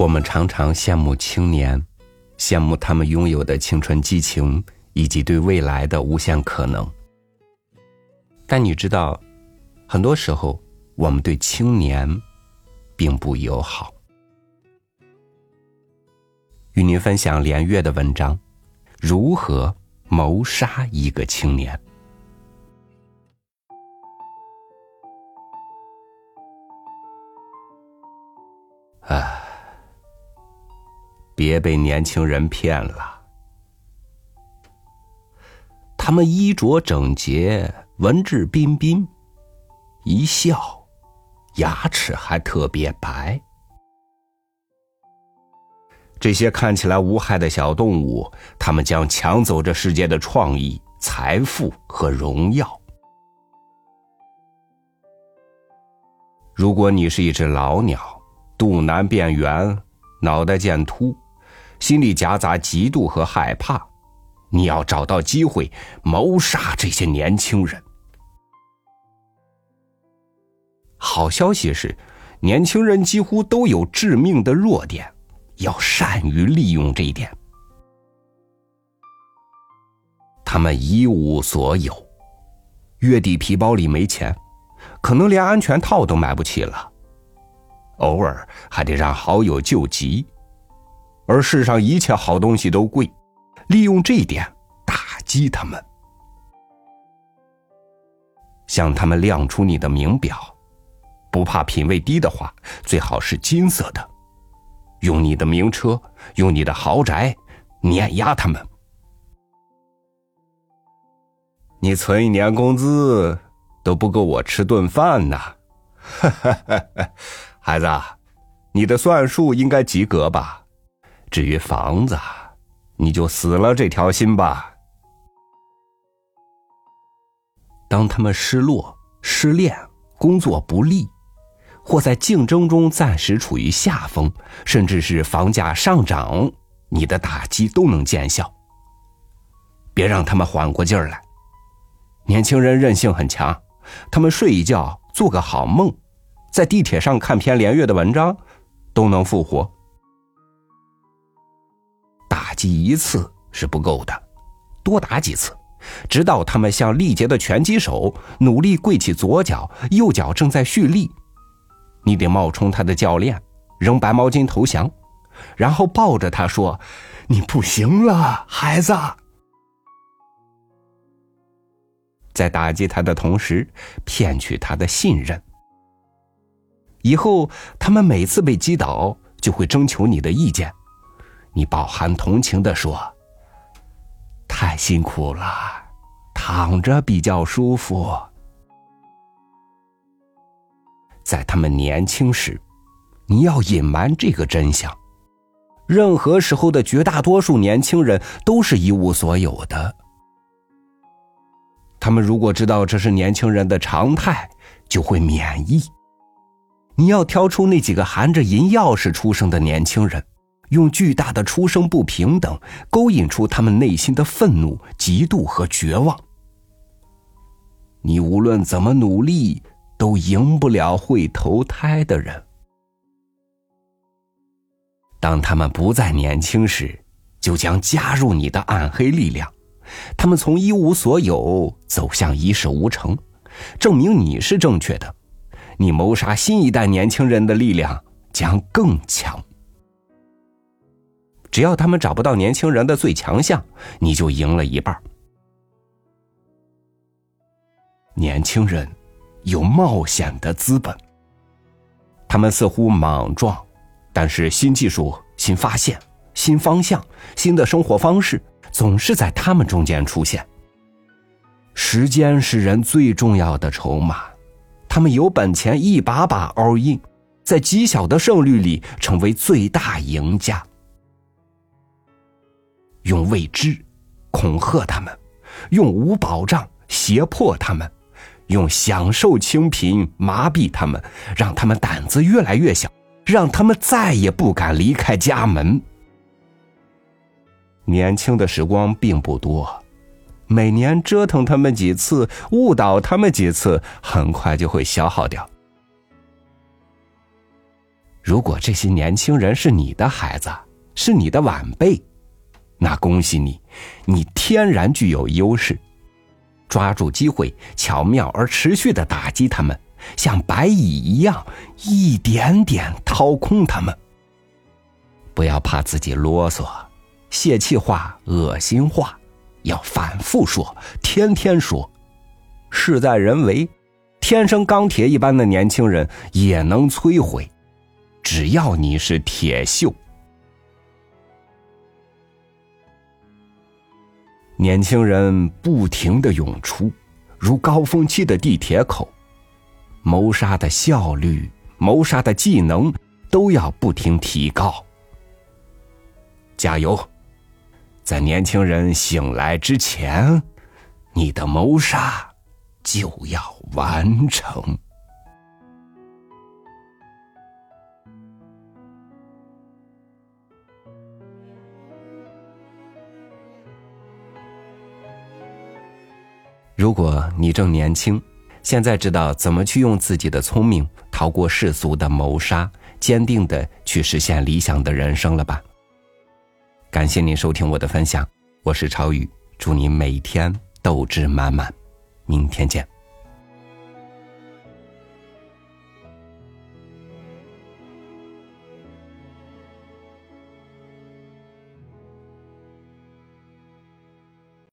我们常常羡慕青年，羡慕他们拥有的青春激情以及对未来的无限可能。但你知道，很多时候我们对青年并不友好。与您分享连月的文章：如何谋杀一个青年？别被年轻人骗了，他们衣着整洁，文质彬彬，一笑，牙齿还特别白。这些看起来无害的小动物，他们将抢走这世界的创意、财富和荣耀。如果你是一只老鸟，肚腩变圆，脑袋渐秃。心里夹杂嫉妒和害怕，你要找到机会谋杀这些年轻人。好消息是，年轻人几乎都有致命的弱点，要善于利用这一点。他们一无所有，月底皮包里没钱，可能连安全套都买不起了，偶尔还得让好友救急。而世上一切好东西都贵，利用这一点打击他们，向他们亮出你的名表，不怕品味低的话，最好是金色的，用你的名车，用你的豪宅碾压他们。你存一年工资都不够我吃顿饭呢，孩子，你的算术应该及格吧？至于房子，你就死了这条心吧。当他们失落、失恋、工作不利，或在竞争中暂时处于下风，甚至是房价上涨，你的打击都能见效。别让他们缓过劲儿来。年轻人韧性很强，他们睡一觉、做个好梦，在地铁上看篇连月的文章，都能复活。击一次是不够的，多打几次，直到他们像力竭的拳击手，努力跪起左脚，右脚正在蓄力。你得冒充他的教练，扔白毛巾投降，然后抱着他说：“你不行了，孩子。”在打击他的同时，骗取他的信任。以后他们每次被击倒，就会征求你的意见。你饱含同情的说：“太辛苦了，躺着比较舒服。”在他们年轻时，你要隐瞒这个真相。任何时候的绝大多数年轻人都是一无所有的。他们如果知道这是年轻人的常态，就会免疫。你要挑出那几个含着银钥匙出生的年轻人。用巨大的出生不平等勾引出他们内心的愤怒、嫉妒和绝望。你无论怎么努力，都赢不了会投胎的人。当他们不再年轻时，就将加入你的暗黑力量。他们从一无所有走向一事无成，证明你是正确的。你谋杀新一代年轻人的力量将更强。只要他们找不到年轻人的最强项，你就赢了一半。年轻人有冒险的资本，他们似乎莽撞，但是新技术、新发现、新方向、新的生活方式总是在他们中间出现。时间是人最重要的筹码，他们有本钱一把把 all in，在极小的胜率里成为最大赢家。用未知恐吓他们，用无保障胁迫他们，用享受清贫麻痹他们，让他们胆子越来越小，让他们再也不敢离开家门。年轻的时光并不多，每年折腾他们几次，误导他们几次，很快就会消耗掉。如果这些年轻人是你的孩子，是你的晚辈，那恭喜你，你天然具有优势。抓住机会，巧妙而持续的打击他们，像白蚁一样，一点点掏空他们。不要怕自己啰嗦，泄气话、恶心话，要反复说，天天说。事在人为，天生钢铁一般的年轻人也能摧毁，只要你是铁锈。年轻人不停的涌出，如高峰期的地铁口，谋杀的效率、谋杀的技能都要不停提高。加油，在年轻人醒来之前，你的谋杀就要完成。如果你正年轻，现在知道怎么去用自己的聪明逃过世俗的谋杀，坚定的去实现理想的人生了吧？感谢您收听我的分享，我是超宇，祝您每天斗志满满，明天见。